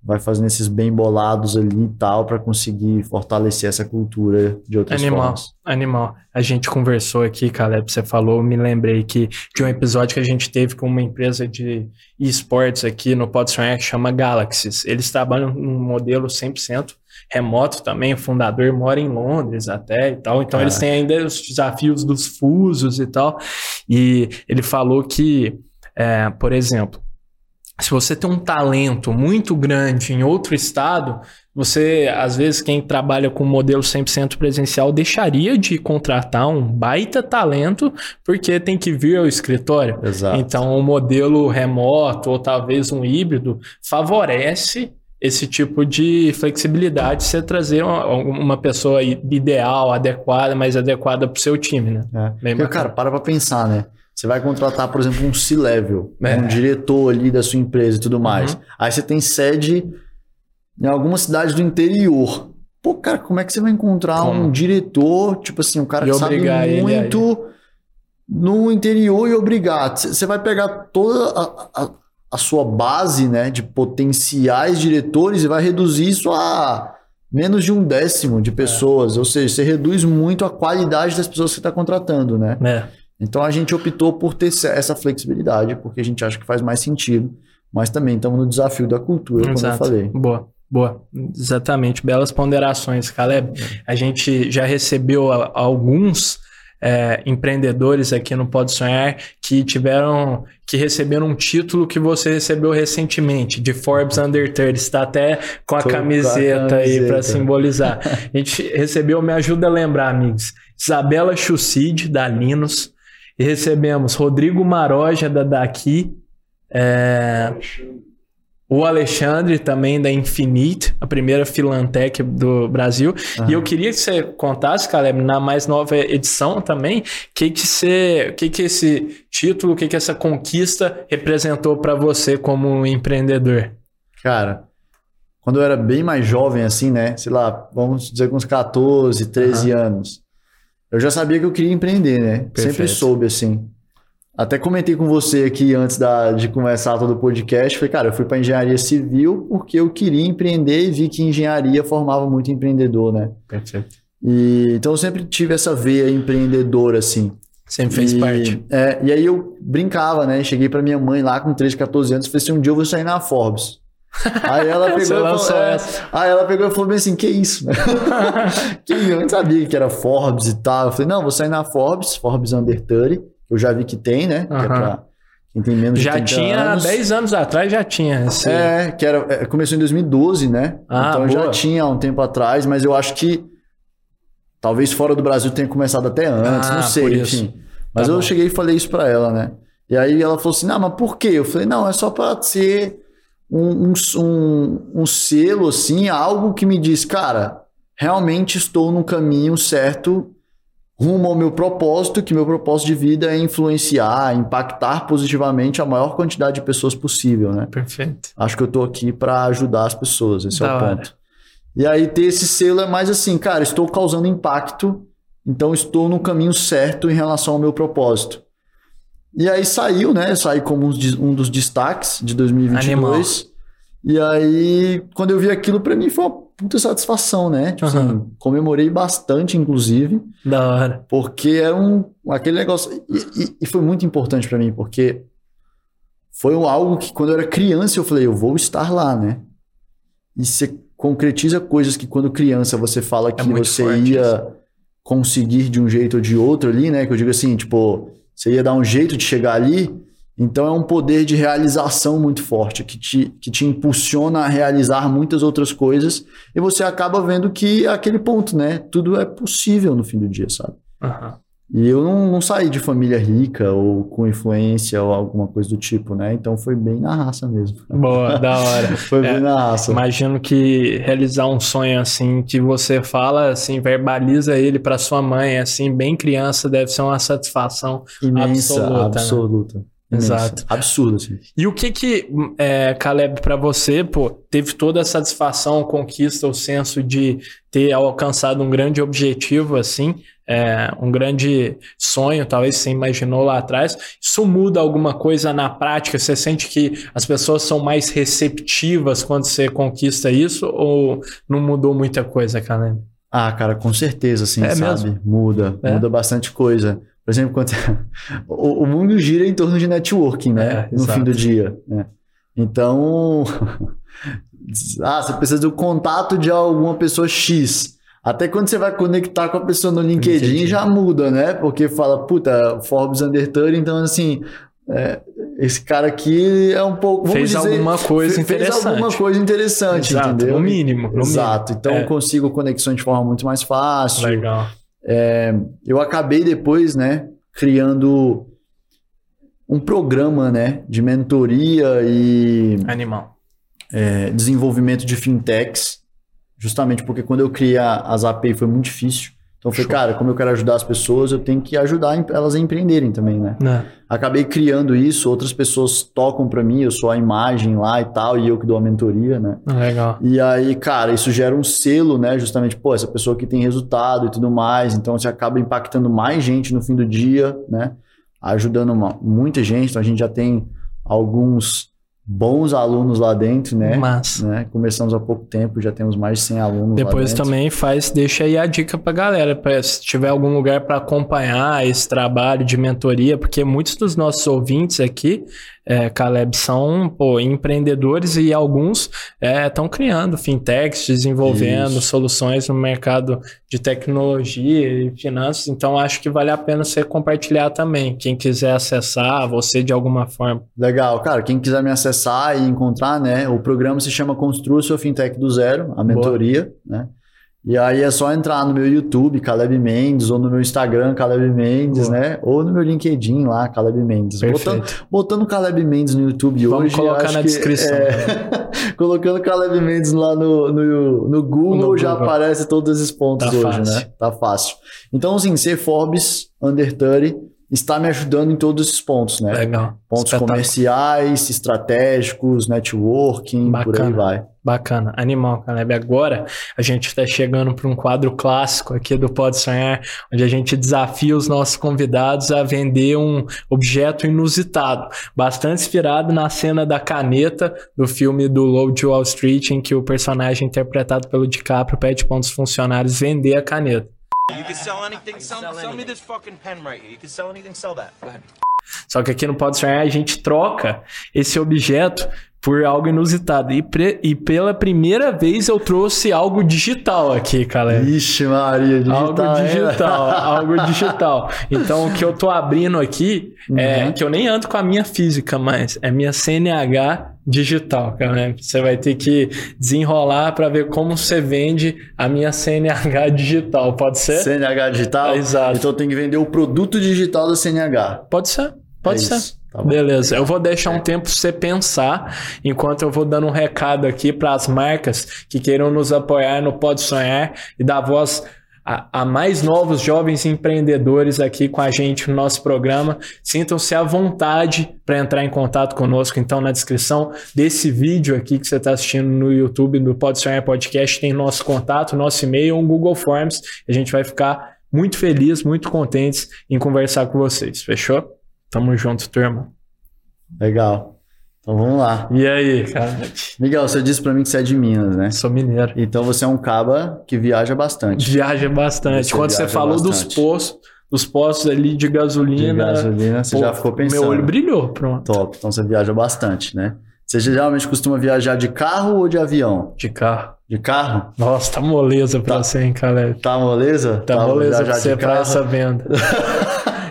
Vai fazendo esses bem bolados ali e tal, para conseguir fortalecer essa cultura de outras Animal. formas. Animal. A gente conversou aqui, Caleb, você falou, me lembrei que de um episódio que a gente teve com uma empresa de esportes aqui no Pode Sonhar que chama Galaxies. Eles trabalham num modelo 100% remoto também, o fundador mora em Londres até e tal, então Ah. eles têm ainda os desafios dos fusos e tal, e ele falou que, é, por exemplo, se você tem um talento muito grande em outro estado, você, às vezes, quem trabalha com modelo 100% presencial deixaria de contratar um baita talento porque tem que vir ao escritório. Exato. Então, o modelo remoto ou talvez um híbrido favorece esse tipo de flexibilidade, você trazer uma, uma pessoa ideal, adequada, mais adequada para o seu time, né? É. Bem Porque, cara, para pra pensar, né? Você vai contratar, por exemplo, um C-level, É. um diretor ali da sua empresa e tudo mais. Uhum. Aí você tem sede em alguma cidade do interior. Pô, cara, como é que você vai encontrar Como? um diretor, tipo assim, um cara E que sabe muito no interior e obrigar? C- Você vai pegar toda a, a, a sua base, né, de potenciais diretores e vai reduzir isso a menos de um décimo É. de pessoas. Ou seja, você reduz muito a qualidade das pessoas que você está contratando, né? É. Então a gente optou por ter essa- flexibilidade, porque a gente acha que faz mais sentido. Mas também estamos no desafio da cultura, como Exato. eu falei. Boa, boa. Exatamente. Belas ponderações, Caleb. A gente já recebeu alguns é, empreendedores aqui no Pode Sonhar que tiveram, que receberam um título que você recebeu recentemente, de Forbes Under 30. Está até com a Tô com a camiseta aí camiseta. para simbolizar. A gente recebeu, me ajuda a lembrar, amigos, Isabela Chucid, da Linus. E recebemos Rodrigo Maroja, da Daqui. É, o Alexandre também da Infinite, a primeira Filantec do Brasil. E eu queria que você contasse, Caleb, na mais nova edição também, que que você, que que esse título, que que essa conquista representou para você como empreendedor. Cara, quando eu era bem mais jovem, assim, né? Sei lá, vamos dizer com uns 14, 13 anos, eu já sabia que eu queria empreender, né? Sempre Perfeito. soube, assim. Até comentei com você aqui antes da, de começar todo o podcast. Falei, cara, eu fui para engenharia civil porque eu queria empreender e vi que engenharia formava muito empreendedor, né? Perfeito. E, então eu sempre tive essa veia empreendedora, assim. Sempre fez e, parte. É, e aí eu brincava, né? Cheguei pra minha mãe lá com 13, 14 anos e falei assim: um dia eu vou sair na Forbes. Aí ela pegou, e falou, é, aí ela pegou e falou bem assim: que isso? né? que eu não sabia que era Forbes e tal. Eu falei: não, vou sair na Forbes, Forbes Under 30. Eu já vi que tem, né? Que é pra quem tem menos de Já 30 tinha, anos. 10 anos atrás já tinha esse... É, que era, é, começou em 2012, né? Ah, então já boa. tinha há um tempo atrás, mas eu acho que talvez fora do Brasil tenha começado até antes, Ah, não sei, enfim. Mas Tá eu bom. cheguei e falei isso pra ela, né? E aí ela falou assim: não, mas por quê? Eu falei: não, é só pra ser um, um, um, um selo, assim, algo que me diz, cara, realmente estou no caminho certo rumo ao meu propósito, que meu propósito de vida é influenciar, impactar positivamente a maior quantidade de pessoas possível, né? Perfeito. Acho que eu tô aqui para ajudar as pessoas, esse é Da o hora. ponto. E aí ter esse selo é mais assim, cara, estou causando impacto, então estou no caminho certo em relação ao meu propósito. E aí saiu, né? Saí como um, dos destaques de 2022. E aí, quando eu vi aquilo, pra mim foi uma puta satisfação, né? Tipo Aham. assim, comemorei bastante, inclusive. Da hora. Porque era um, aquele negócio. E, e- e foi muito importante pra mim, porque foi algo que quando eu era criança eu falei, eu vou estar lá, né? E você concretiza coisas que quando criança você fala que É você ia conseguir de um jeito ou de outro ali, né? Que eu digo assim, tipo, você ia dar um jeito de chegar ali. Então é um poder de realização muito forte, que te, que te impulsiona a realizar muitas outras coisas. E você acaba vendo que é aquele ponto, né? Tudo é possível no fim do dia, sabe? Aham. E eu não, não, saí de família rica ou com influência ou alguma coisa do tipo, né? Então foi bem na raça mesmo. Boa, da hora. foi é, bem na raça. Imagino que realizar um sonho assim, que você fala, assim, verbaliza ele para sua mãe, assim, bem criança, deve ser uma satisfação Imensa, absoluta. absoluta. Né? Exato. Absurdo, assim. E o que que, é, Caleb, para você, pô, teve toda a satisfação, conquista, o senso de ter alcançado um grande objetivo, assim, é, um grande sonho, talvez você imaginou lá atrás. Isso muda alguma coisa na prática? Você sente que as pessoas são mais receptivas quando você conquista isso ou não mudou muita coisa, Caleb? Ah, cara, com certeza, assim, É sabe? mesmo? Muda, É? muda bastante coisa. Por exemplo, quando o, o mundo gira em torno de networking, né? É, no exato. fim do dia. né? Então, ah, você precisa do contato de alguma pessoa X. Até quando você vai conectar com a pessoa no LinkedIn, LinkedIn. já muda, né? Porque fala, puta, Forbes Under 30, então assim, é, esse cara aqui é um pouco. Fez dizer, alguma coisa fe- interessante. Fez alguma coisa interessante, Exato, entendeu? no mínimo. No Exato. Então É. eu consigo conexões de forma muito mais fácil. mínimo. Legal. Eu acabei depois, né, criando um programa, né, de mentoria e Animal. é, desenvolvimento de fintechs, justamente porque quando eu criei a- as API foi muito difícil. Então eu falei, Show. cara, como eu quero ajudar as pessoas, eu tenho que ajudar elas a empreenderem também, né? Né? Acabei criando isso, outras pessoas tocam para mim, eu sou a imagem lá e tal, e eu que dou a mentoria, né? Legal. E aí, cara, isso gera um selo, né? Justamente, pô, essa pessoa que tem resultado e tudo mais. Então, você acaba impactando mais gente no fim do dia, né? Ajudando uma- muita gente. Então, a gente já tem alguns bons alunos lá dentro, né? Mas né? Começamos há pouco tempo, já temos mais de 100 alunos depois também faz, deixa aí a dica pra galera, pra, se tiver algum lugar para acompanhar esse trabalho de mentoria, porque muitos dos nossos ouvintes aqui, é, Caleb, são pô, empreendedores e alguns estão criando fintechs, desenvolvendo Isso. soluções no mercado de tecnologia e finanças. Então acho que vale a pena você compartilhar também. Quem quiser acessar você de alguma forma. Legal, cara. Quem quiser me acessar e encontrar, né? O programa se chama Construa Sua Fintech do Zero, a mentoria, né? E aí é só entrar no meu YouTube, Caleb Mendes, ou no meu Instagram, Caleb Mendes, Boa. né? Ou no meu LinkedIn lá, Caleb Mendes. Botando, botando Caleb Mendes no YouTube Vamos hoje. colocar acho na que, descrição. é, colocando Caleb Mendes lá no, no, no Google, No já Google. aparece todos esses pontos Tá hoje, fácil. né? Tá fácil. Então, assim, ser Forbes Under 30 está me ajudando em todos esses pontos, né? Legal. Pontos Espetáculo. comerciais, estratégicos, networking, por aí Bacana. vai. Bacana, animal, Caleb. Agora a gente está chegando para um quadro clássico aqui do Pode Sonhar, onde a gente desafia os nossos convidados a vender um objeto inusitado, bastante inspirado na cena da caneta do filme do Low de Wall Street, em que o personagem interpretado pelo DiCaprio pede para um dos funcionários vender a caneta. You can sell anything. Sell, sell me this fucking pen right here. You can sell anything. Sell that. Go ahead. Só que aqui no Pode Sonhar a gente troca esse objeto por algo inusitado. E, pre- e pela primeira vez eu trouxe algo digital aqui, Caleb. Ixi, Maria, digital. Algo digital, algo digital. Então, o que eu tô abrindo aqui é Uhum. que eu nem ando com a minha física, mas é minha CNH digital, cara. Você vai ter que desenrolar para ver como você vende a minha CNH digital. Pode ser? CNH digital? Exato. Então tem que vender o produto digital da CNH. Pode ser. Pode É ser. isso. Tá. Beleza, eu vou deixar um tempo você pensar, enquanto eu vou dando um recado aqui para as marcas que queiram nos apoiar no Pode Sonhar e dar voz a, a mais novos jovens empreendedores aqui com a gente no nosso programa. Sintam-se à vontade para entrar em contato conosco. Então, na descrição desse vídeo aqui que você está assistindo no YouTube do Pode Sonhar Podcast, tem nosso contato, nosso e-mail, um Google Forms. A gente vai ficar muito feliz, muito contentes em conversar com vocês. Fechou? Tamo junto, turma. Legal. Então vamos lá. E aí, cara? Miguel, você disse pra mim que você é de Minas, né? Sou mineiro. Então você é um caba que viaja bastante. Viaja bastante. Você Quando você viaja falou dos bastante. postos, dos postos ali de De gasolina, gasolina, você pô, já ficou pensando. meu olho brilhou, pronto. Top. Então você viaja bastante, né? Você geralmente costuma viajar de carro ou de avião? De carro. De carro? Nossa, tá moleza pra Tá. você, hein, Caleb? Tá moleza? Tá vou moleza pra você pra essa venda.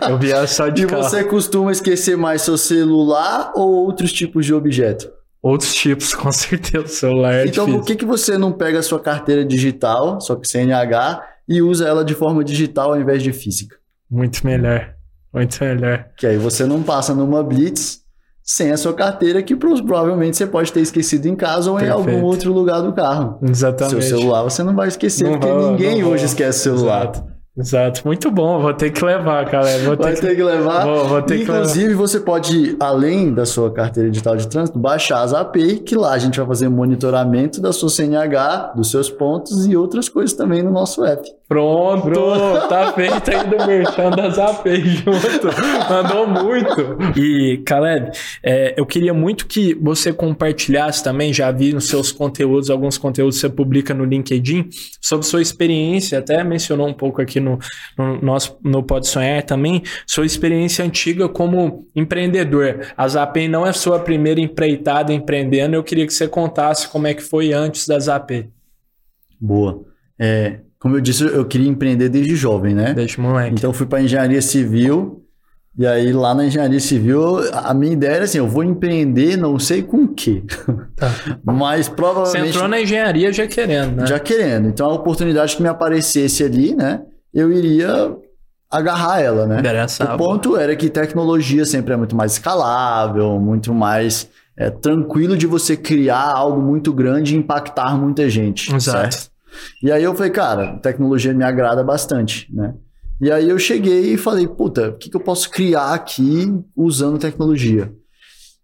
Eu viajo só de E carro. você costuma esquecer mais seu celular ou outros tipos de objeto? Outros tipos, com certeza. O celular é então, difícil. por que, que você não pega a sua carteira digital, só que CNH, e usa ela de forma digital ao invés de física? Muito melhor. Muito melhor. Que aí você não passa numa blitz sem a sua carteira, que pro- provavelmente você pode ter esquecido em casa ou em Perfeito. algum outro lugar do carro. Exatamente. Seu celular você não vai esquecer, Não porque vou, ninguém hoje esquece o celular. Exato. Exato. Muito bom. Vou ter que levar, cara. Vou Vai ter ter que levar. Vou- vou ter que Inclusive, você pode, além da sua carteira digital de trânsito, baixar as API, que lá a gente vai fazer monitoramento da sua CNH, dos seus pontos e outras coisas também no nosso app. Pronto, tá feito aí do merchan das AP junto. Mandou muito. E, Caleb, é, eu queria muito que você compartilhasse também, já vi nos seus conteúdos, alguns conteúdos que você publica no LinkedIn, sobre sua experiência, até mencionou um pouco aqui no, no nosso no Pode Sonhar também, sua experiência antiga como empreendedor. A Zapay não é sua primeira empreitada empreendendo, eu queria que você contasse como é que foi antes da Zapay. Boa. É, como eu disse, eu queria empreender desde jovem, né? O moleque. Então, fui para engenharia civil. E aí, lá na engenharia civil, a minha ideia era assim: eu vou empreender, não sei com o quê. Tá. Mas Você provavelmente. entrou na engenharia já querendo, né? já querendo. Então, a oportunidade que me aparecesse ali, né? Eu iria agarrar ela, né? Interessava. O ponto era que tecnologia sempre é muito mais escalável, muito mais é, tranquilo de você criar algo muito grande e impactar muita gente. Exato. Certo? E aí eu falei, cara, tecnologia me agrada bastante, né? E aí eu cheguei e falei, puta, o que, que eu posso criar aqui usando tecnologia?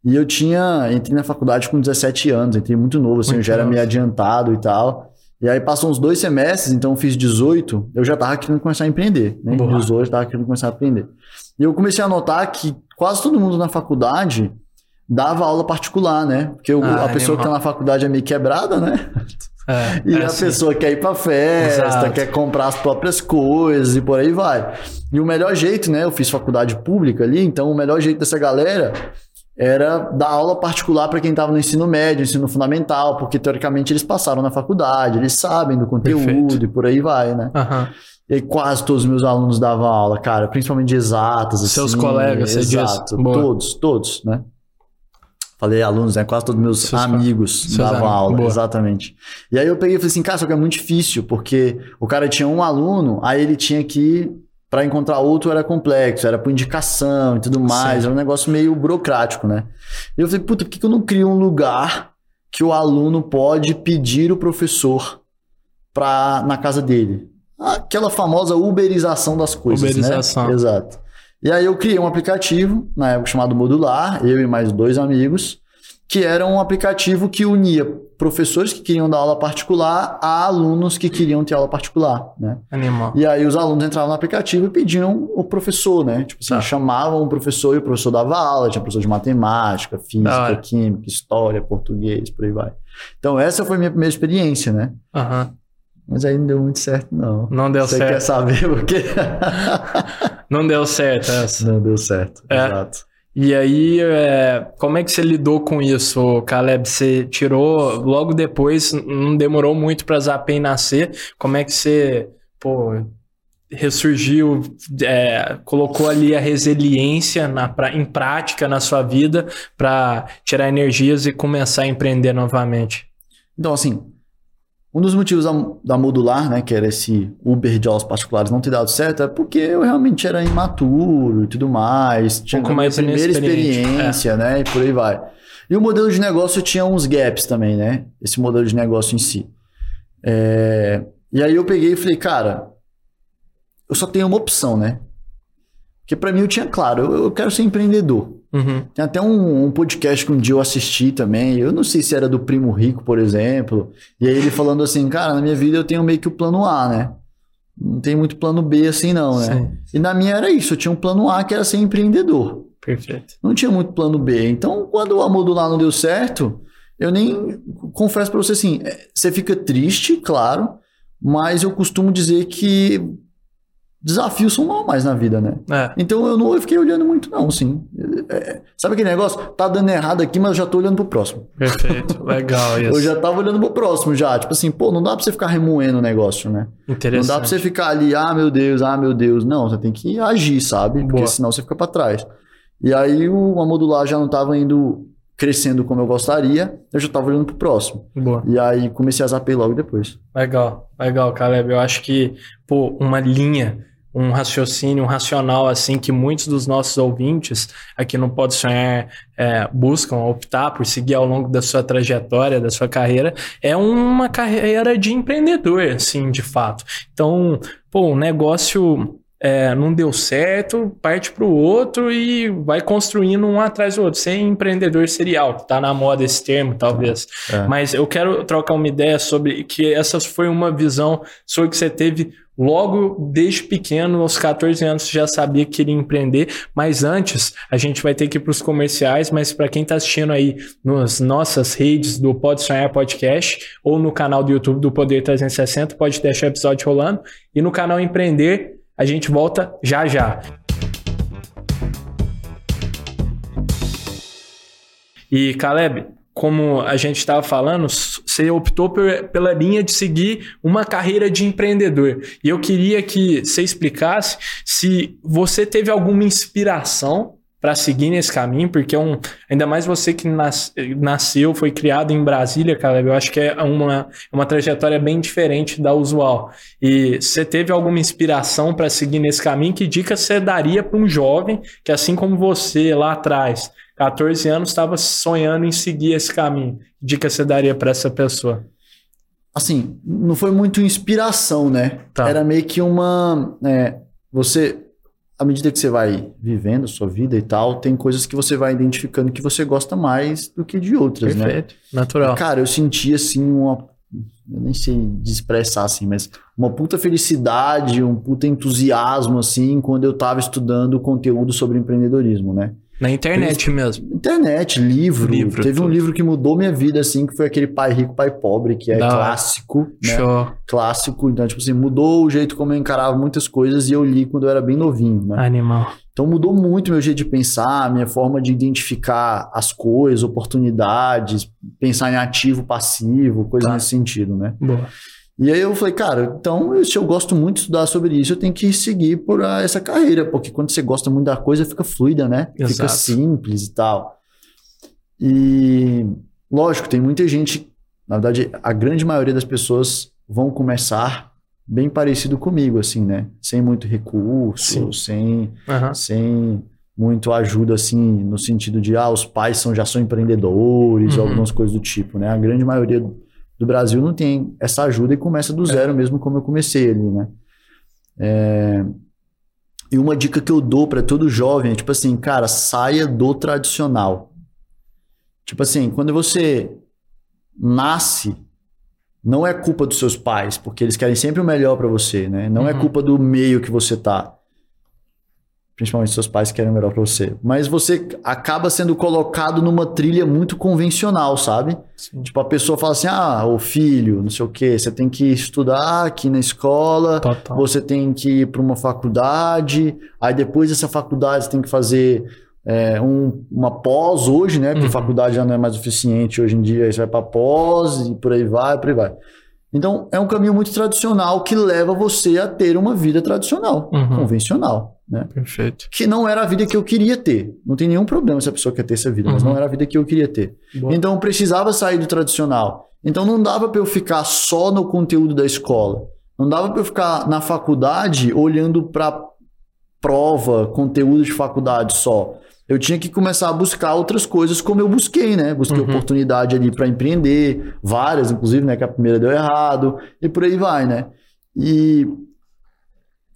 E eu tinha, entrei na faculdade com 17 anos, entrei muito novo, assim, Muito eu já era meio adiantado e tal. E aí passou uns dois semestres, então eu fiz 18, eu já tava querendo começar a empreender, né? Boa. 18 eu tava querendo começar a aprender. E eu comecei a notar que quase todo mundo na faculdade dava aula particular, né? Porque o- Ah, a pessoa que tá na faculdade é meio quebrada, né? É, E é a assim. pessoa quer ir pra festa, Exato. quer comprar as próprias coisas e por aí vai. E o melhor jeito, né? Eu fiz faculdade pública ali, então o melhor jeito dessa galera era dar aula particular para quem estava no ensino médio, ensino fundamental, porque teoricamente eles passaram na faculdade, eles sabem do conteúdo Perfeito. e por aí vai, né? Aham. E quase todos os meus alunos davam aula, cara, principalmente de exatas. Seus assim, colegas, você exato. Todos, todos, né? Falei alunos, né? Quase todos meus Seus amigos seus davam amigos, aula, boa. exatamente. E aí eu peguei e falei assim, cara, só que é muito difícil, porque o cara tinha um aluno, aí ele tinha que, para encontrar outro era complexo, era por indicação e tudo mais, Sim. era um negócio meio burocrático, né? E eu falei, puta, por que, que eu não crio um lugar que o aluno pode pedir o professor pra, na casa dele? Aquela famosa uberização das coisas, Uberização. né? Exato. E aí eu criei um aplicativo, na época chamado Modular, eu e mais dois amigos, que era um aplicativo que unia professores que queriam dar aula particular a alunos que queriam ter aula particular, né? Animal. E aí os alunos entravam no aplicativo e pediam o professor, né? Tipo assim, Tá. chamavam o professor e o professor dava aula, tinha professor de matemática, física, hora. química, história, português, por aí vai. Então essa foi a minha primeira experiência, né? Aham. Mas aí não deu muito certo, não. Não deu Você certo. quer saber o quê? Não deu certo essa. não deu certo, É. exato. E aí, é, como é que você lidou com isso, Caleb? Você tirou logo depois, não demorou muito para Zapay nascer. Como é que você, pô, ressurgiu, é, colocou ali a resiliência na, em prática na sua vida para tirar energias e começar a empreender novamente? Então, assim, um dos motivos da, da modular, né, que era esse Uber de aulas particulares não ter dado certo, é porque eu realmente era imaturo e tudo mais, tinha minha mais primeira inexperiente, experiência, né, e por aí vai. E o modelo de negócio tinha uns gaps também, né, esse modelo de negócio em si. É, E aí eu peguei e falei, cara, eu só tenho uma opção, né, porque pra mim eu tinha claro, eu, eu quero ser empreendedor. Uhum. Tem até um, um podcast que um dia eu assisti também. Eu não sei se era do Primo Rico, por exemplo. E aí ele falando assim, cara, na minha vida eu tenho meio que o plano A, né? Não tem muito plano B assim, não, né? Sim, E na minha era isso, eu tinha um plano A que era ser empreendedor. perfeito. Não tinha muito plano B. Então, quando a modular não deu certo, eu nem confesso pra você assim, é, você fica triste, claro, mas eu costumo dizer que desafios são normais na vida, né? É, Então eu não eu fiquei olhando muito, não, sim. É, sabe aquele negócio? Tá dando errado aqui, mas eu já tô olhando pro próximo. perfeito. Legal isso. Eu já tava olhando pro próximo já. Tipo assim, pô, não dá pra você ficar remoendo o negócio, né? Não Interessante. dá pra você ficar ali, ah, meu Deus, ah, meu Deus. Não, você tem que agir, sabe? Porque Boa. senão você fica pra trás. E aí o, a modular já não tava indo crescendo como eu gostaria, eu já tava olhando pro próximo. Boa. E aí comecei a zaper logo depois. Legal, legal, Caleb. Eu acho que, pô, uma linha um raciocínio, um racional assim que muitos dos nossos ouvintes aqui no Pode Sonhar é, buscam optar por seguir ao longo da sua trajetória, da sua carreira, é uma carreira de empreendedor, assim, de fato. Então, pô, o negócio é, não deu certo, parte para o outro e vai construindo um atrás do outro. Sem empreendedor serial, que tá na moda esse termo, talvez. É. Mas eu quero trocar uma ideia sobre que essa foi uma visão sobre que você teve logo desde pequeno, aos 14 anos, já sabia que queria empreender, mas antes a gente vai ter que ir para os comerciais, mas para quem está assistindo aí nas nossas redes do Pode Sonhar Podcast ou no canal do YouTube do Poder 360, pode deixar o episódio rolando e no canal Empreender a gente volta já já. E Caleb, como a gente estava falando, você optou pela linha de seguir uma carreira de empreendedor. E eu queria que você explicasse se você teve alguma inspiração para seguir nesse caminho, porque é um, ainda mais você que nas, nasceu, foi criado em Brasília, cara, eu acho que é uma, uma trajetória bem diferente da usual. E você teve alguma inspiração para seguir nesse caminho? Que dica você daria para um jovem que, assim como você lá atrás, 14 anos, estava sonhando em seguir esse caminho? Que dica você daria para essa pessoa? Assim, não foi muito inspiração, né? Tá. Era meio que uma. é, você, à medida que você vai vivendo a sua vida e tal, tem coisas que você vai identificando que você gosta mais do que de outras, né? Perfeito, natural. Cara, eu senti assim uma. Eu nem sei de expressar assim, mas uma puta felicidade, um puta entusiasmo assim, quando eu tava estudando conteúdo sobre empreendedorismo, né? Na internet mesmo. Internet, livro. Livro, Teve um tudo. livro que mudou minha vida, assim, que foi aquele Pai Rico, Pai Pobre, que é Da clássico, né? Show. Clássico. Então, tipo assim, mudou o jeito como eu encarava muitas coisas e eu li quando eu era bem novinho, né? Animal. Então mudou muito meu jeito de pensar, minha forma de identificar as coisas, oportunidades, pensar em ativo, passivo, coisa Tá. nesse sentido, né? Boa. E aí eu falei, cara, então se eu gosto muito de estudar sobre isso, eu tenho que seguir por ah, essa carreira, porque quando você gosta muito da coisa, fica fluida, né? Fica Exato. simples e tal. E lógico, tem muita gente, na verdade, a grande maioria das pessoas vão começar bem parecido comigo, assim, né? Sem muito recurso, Sim. sem Aham. sem muito ajuda assim no sentido de ah os pais são já são empreendedores Uhum. ou algumas coisas do tipo né a grande maioria do Brasil não tem essa ajuda e começa do zero mesmo como eu comecei ali né? É, e uma dica que eu dou para todo jovem é tipo assim cara saia do tradicional. Tipo assim quando você nasce não é culpa dos seus pais porque eles querem sempre o melhor para você né? Não é Uhum. culpa do meio que você tá principalmente seus pais querem o melhor pra você. Mas você acaba sendo colocado numa trilha muito convencional, sabe? Sim. Tipo, a pessoa fala assim: ah, o filho, não sei o quê, você tem que estudar aqui na escola, Total. você tem que ir para uma faculdade, aí depois dessa faculdade você tem que fazer é, um- uma pós hoje, né? Porque Uhum. faculdade já não é mais suficiente hoje em dia, aí você vai para pós e por aí vai, por aí vai. Então, é um caminho muito tradicional que leva você a ter uma vida tradicional, Uhum. convencional, né? Perfeito. Que não era a vida que eu queria ter. Não tem nenhum problema se a pessoa quer ter essa vida, mas Uhum. não era a vida que eu queria ter. Boa. Então eu precisava sair do tradicional. Então não dava para eu ficar só no conteúdo da escola. Não dava para eu ficar na faculdade olhando para prova, conteúdo de faculdade só. Eu tinha que começar a buscar outras coisas como eu busquei, né? Busquei Uhum. oportunidade ali para empreender, várias inclusive, né, que a primeira deu errado e por aí vai, né? E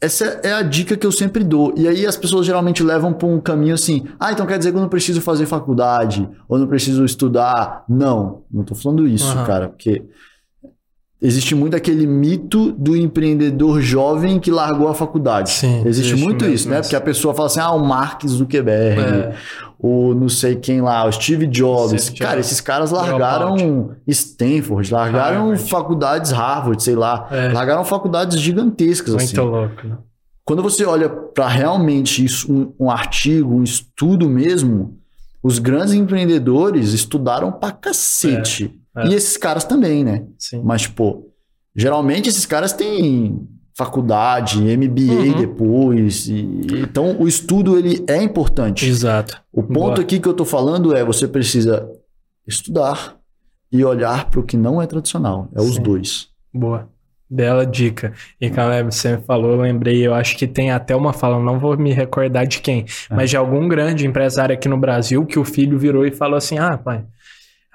essa é a dica que eu sempre dou. E aí as pessoas geralmente levam para um caminho assim: ah, então quer dizer que eu não preciso fazer faculdade, ou não preciso estudar. Não, não tô falando isso, Aham. cara, porque existe muito aquele mito do empreendedor jovem que largou a faculdade. Sim, existe, existe muito isso, né? isso. Porque a pessoa fala assim: ah, o Mark Zuckerberg, É. o não sei quem lá, o Steve Jobs. Steve Cara, Jobs. esses caras largaram Stanford, largaram Harvard. faculdades Harvard, sei lá, É. largaram faculdades gigantescas assim. Muito louco, né? Quando você olha para realmente isso, um, um artigo, um estudo mesmo, os grandes empreendedores estudaram pra cacete. É, é. E esses caras também, né? Sim. Mas, pô, geralmente esses caras têm faculdade, MBA Uhum. depois. e- então, o estudo, ele é importante. Exato. O ponto Boa. aqui que eu tô falando é, você precisa estudar e olhar para o que não é tradicional. É os Sim. dois. Boa. Bela dica. E Caleb, você falou, eu lembrei, eu acho que tem até uma fala, não vou me recordar de quem, É. mas de algum grande empresário aqui no Brasil que o filho virou e falou assim: ah, pai.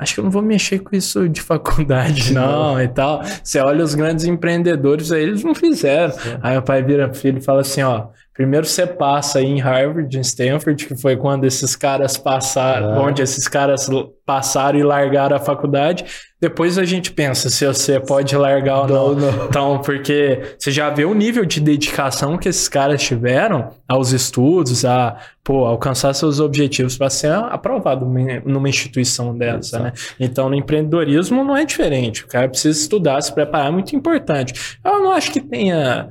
Acho que eu não vou mexer com isso de faculdade, não, e tal. Você olha os grandes empreendedores, aí eles não fizeram. Aí o pai vira filho e fala assim: ó, primeiro você passa aí em Harvard, em Stanford, que foi quando esses caras passaram, É. onde esses caras passaram e largaram a faculdade. Depois a gente pensa se você pode largar ou não. Não, não. Então, porque você já vê o nível de dedicação que esses caras tiveram aos estudos, a pô, alcançar seus objetivos para ser aprovado numa- instituição dessa, né? Então, no empreendedorismo não é diferente. O cara precisa estudar, se preparar, é muito importante. Eu não acho que tenha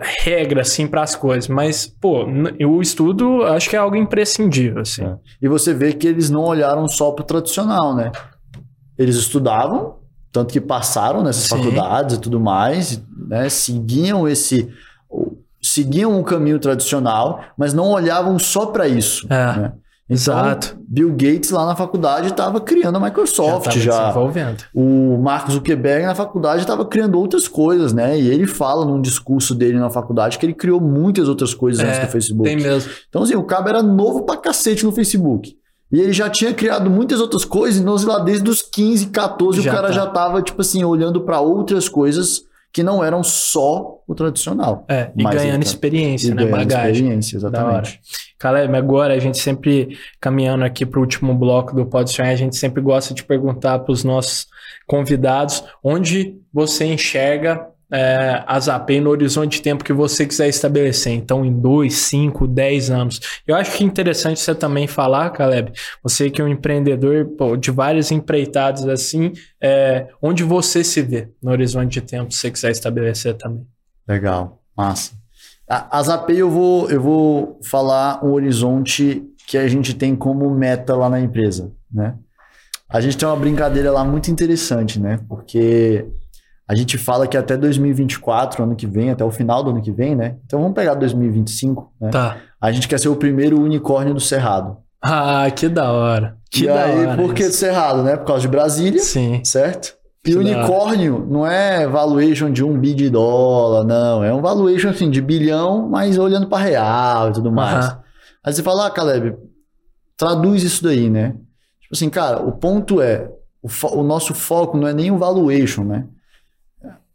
regra assim para as coisas, mas pô, o estudo acho que é algo imprescindível, assim. É. E você vê que eles não olharam só pro tradicional, né? Eles estudavam, tanto que passaram nessas Sim. faculdades e tudo mais, né? Seguiam esse seguiam o caminho tradicional, mas não olhavam só para isso. É, né? Exato. Bill Gates lá na faculdade estava criando a Microsoft tava já. desenvolvendo. O Mark Zuckerberg na faculdade estava criando outras coisas, né? E ele fala num discurso dele na faculdade que ele criou muitas outras coisas antes É, do Facebook. Tem mesmo. Então, assim, o cabo era novo pra cacete no Facebook. E ele já tinha criado muitas outras coisas, então, sei lá, desde os 15, 14, Já o cara tá. já tava, tipo assim, olhando pra outras coisas que não eram só o tradicional. É, e ganhando então, experiência, E né? ganhando Bagagem. experiência, exatamente. Caleb, agora a gente sempre, caminhando aqui para o último bloco do Sonhar, a gente sempre gosta de perguntar para os nossos convidados onde você enxerga é, a Zapay no horizonte de tempo que você quiser estabelecer. Então, em 2, 5, 10 anos. Eu acho que é interessante você também falar, Caleb, você que é um empreendedor pô, de vários empreitados assim, é, onde você se vê no horizonte de tempo, se você quiser estabelecer também. Legal, massa. A, a Zapay eu vou, eu vou falar um horizonte que a gente tem como meta lá na empresa, né? A gente tem uma brincadeira lá muito interessante, né? Porque a gente fala que até 2024, ano que vem, até o final do ano que vem, né? Então vamos pegar 2025, né? Tá. A gente quer ser o primeiro unicórnio do Cerrado. Ah, que da hora. Que e da aí, hora. por que do. Cerrado, né? Por causa de Brasília, Sim. certo? E Que unicórnio não é valuation de um bi de dólar, não. É um valuation assim, de bilhão, mas olhando para real e tudo mais. Aham. Aí você fala, ah, Caleb, traduz isso daí, né? Tipo assim, cara, o ponto é, o, o nosso foco não é nem o valuation, né?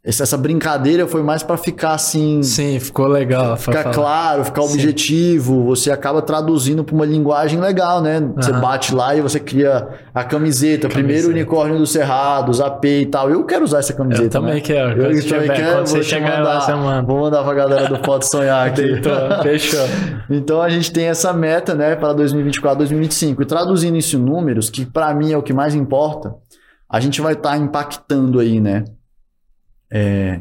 Essa, brincadeira foi mais para ficar assim, Sim, ficou legal. ficar claro, ficar Sim. objetivo. Você acaba traduzindo para uma linguagem legal, né? Você Aham. bate lá e você cria a camiseta, primeiro Camiseta. unicórnio do Cerrado, Zapê e tal. Eu quero usar essa camiseta. Eu também né? quero. Eu Quando, também quero, quando você chegar mandar. lá, você manda. Vou mandar pra galera do Pode Sonhar aqui. Deitou, fechou. Então a gente tem essa meta, né, para 2024, 2025. E traduzindo isso em números, que para mim é o que mais importa, a gente vai estar impactando aí, né, é,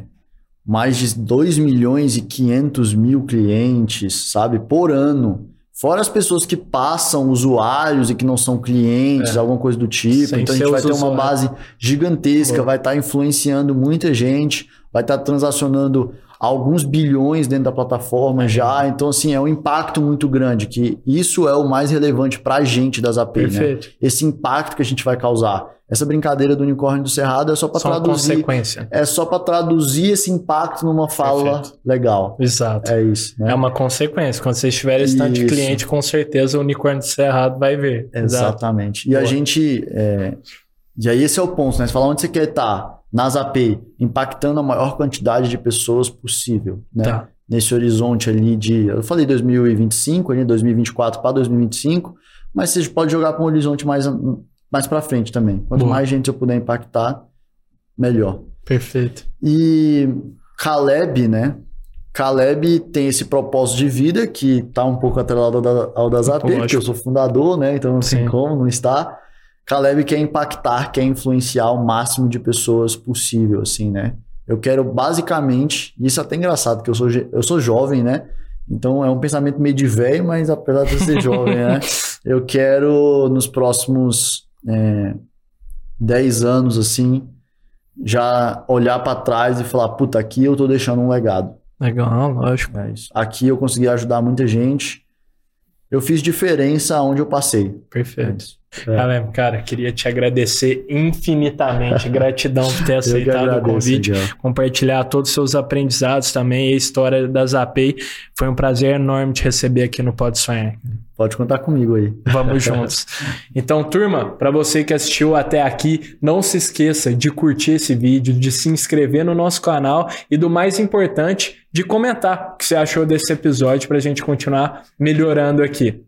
mais de 2 milhões e 500 mil clientes, sabe, por ano. Fora as pessoas que passam, usuários e que não são clientes, alguma coisa do tipo. É. Sem então a gente vai ter uma base gigantesca, Boa. vai estar influenciando muita gente, vai estar transacionando alguns bilhões dentro da plataforma já. Então, assim, é um impacto muito grande, que isso é o mais relevante para a gente das AP, né? Perfeito. Esse impacto que a gente vai causar. Essa brincadeira do unicórnio do Cerrado é só para traduzir. consequência. É só para traduzir esse impacto numa fala Perfeito. legal. Exato. É isso, né? É uma consequência. Quando vocês tiverem esse tanto de cliente, com certeza o unicórnio do Cerrado vai ver. Exato. Exatamente. E a Boa. gente. é, E aí, esse é o ponto, né? Você fala onde você quer estar na ZAP, impactando a maior quantidade de pessoas possível, né? Tá. Nesse horizonte ali de. Eu falei 2025, ali, 2024 para 2025, mas você pode jogar para um horizonte mais, mais para frente também. Quanto Boa. mais gente eu puder impactar, melhor. Perfeito. E Caleb, né? Caleb tem esse propósito de vida que tá um pouco atrelado ao da, ao da Zap, Lógico. porque eu sou fundador, né? Então não Sim. como não está. Caleb quer impactar, quer influenciar o máximo de pessoas possível, assim, né? Eu quero basicamente, isso é até engraçado, porque eu sou, eu sou jovem, né? Então é um pensamento meio de velho, mas apesar de eu ser jovem, né? Eu quero nos próximos é, 10 anos, assim, já olhar para trás e falar, puta, aqui eu tô deixando um legado. Legal, lógico. É isso. Aqui eu consegui ajudar muita gente. Eu fiz diferença onde eu passei. É Perfeito. isso. É. cara, queria te agradecer infinitamente. Gratidão por ter aceitado agradeço, o convite, Miguel. compartilhar todos os seus aprendizados também, a história da Zapay. Foi um prazer enorme te receber aqui no Pode Sonhar. Pode contar comigo aí. Vamos juntos. Então, turma, para você que assistiu até aqui, não se esqueça de curtir esse vídeo, de se inscrever no nosso canal e do mais importante, de comentar o que você achou desse episódio para a gente continuar melhorando aqui.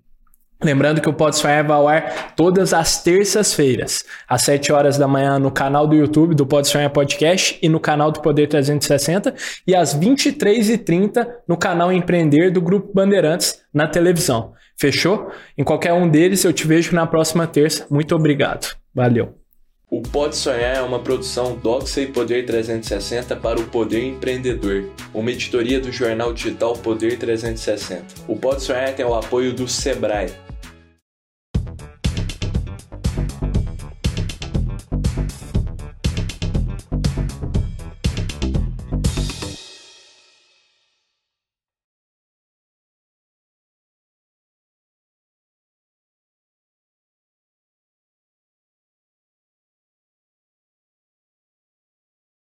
Lembrando que o Pode Sonhar vai ao ar todas as terças-feiras, às 7 horas da manhã no canal do YouTube do Pode Sonhar Podcast e no canal do Poder 360 e às 23h30 no canal Empreender do Grupo Bandeirantes na televisão. Fechou? Em qualquer um deles eu te vejo na próxima terça. Muito obrigado. Valeu. O Pode Sonhar é uma produção Doxa e Poder 360 para o Poder Empreendedor, uma editoria do jornal digital Poder 360. O Pode Sonhar tem o apoio do Sebrae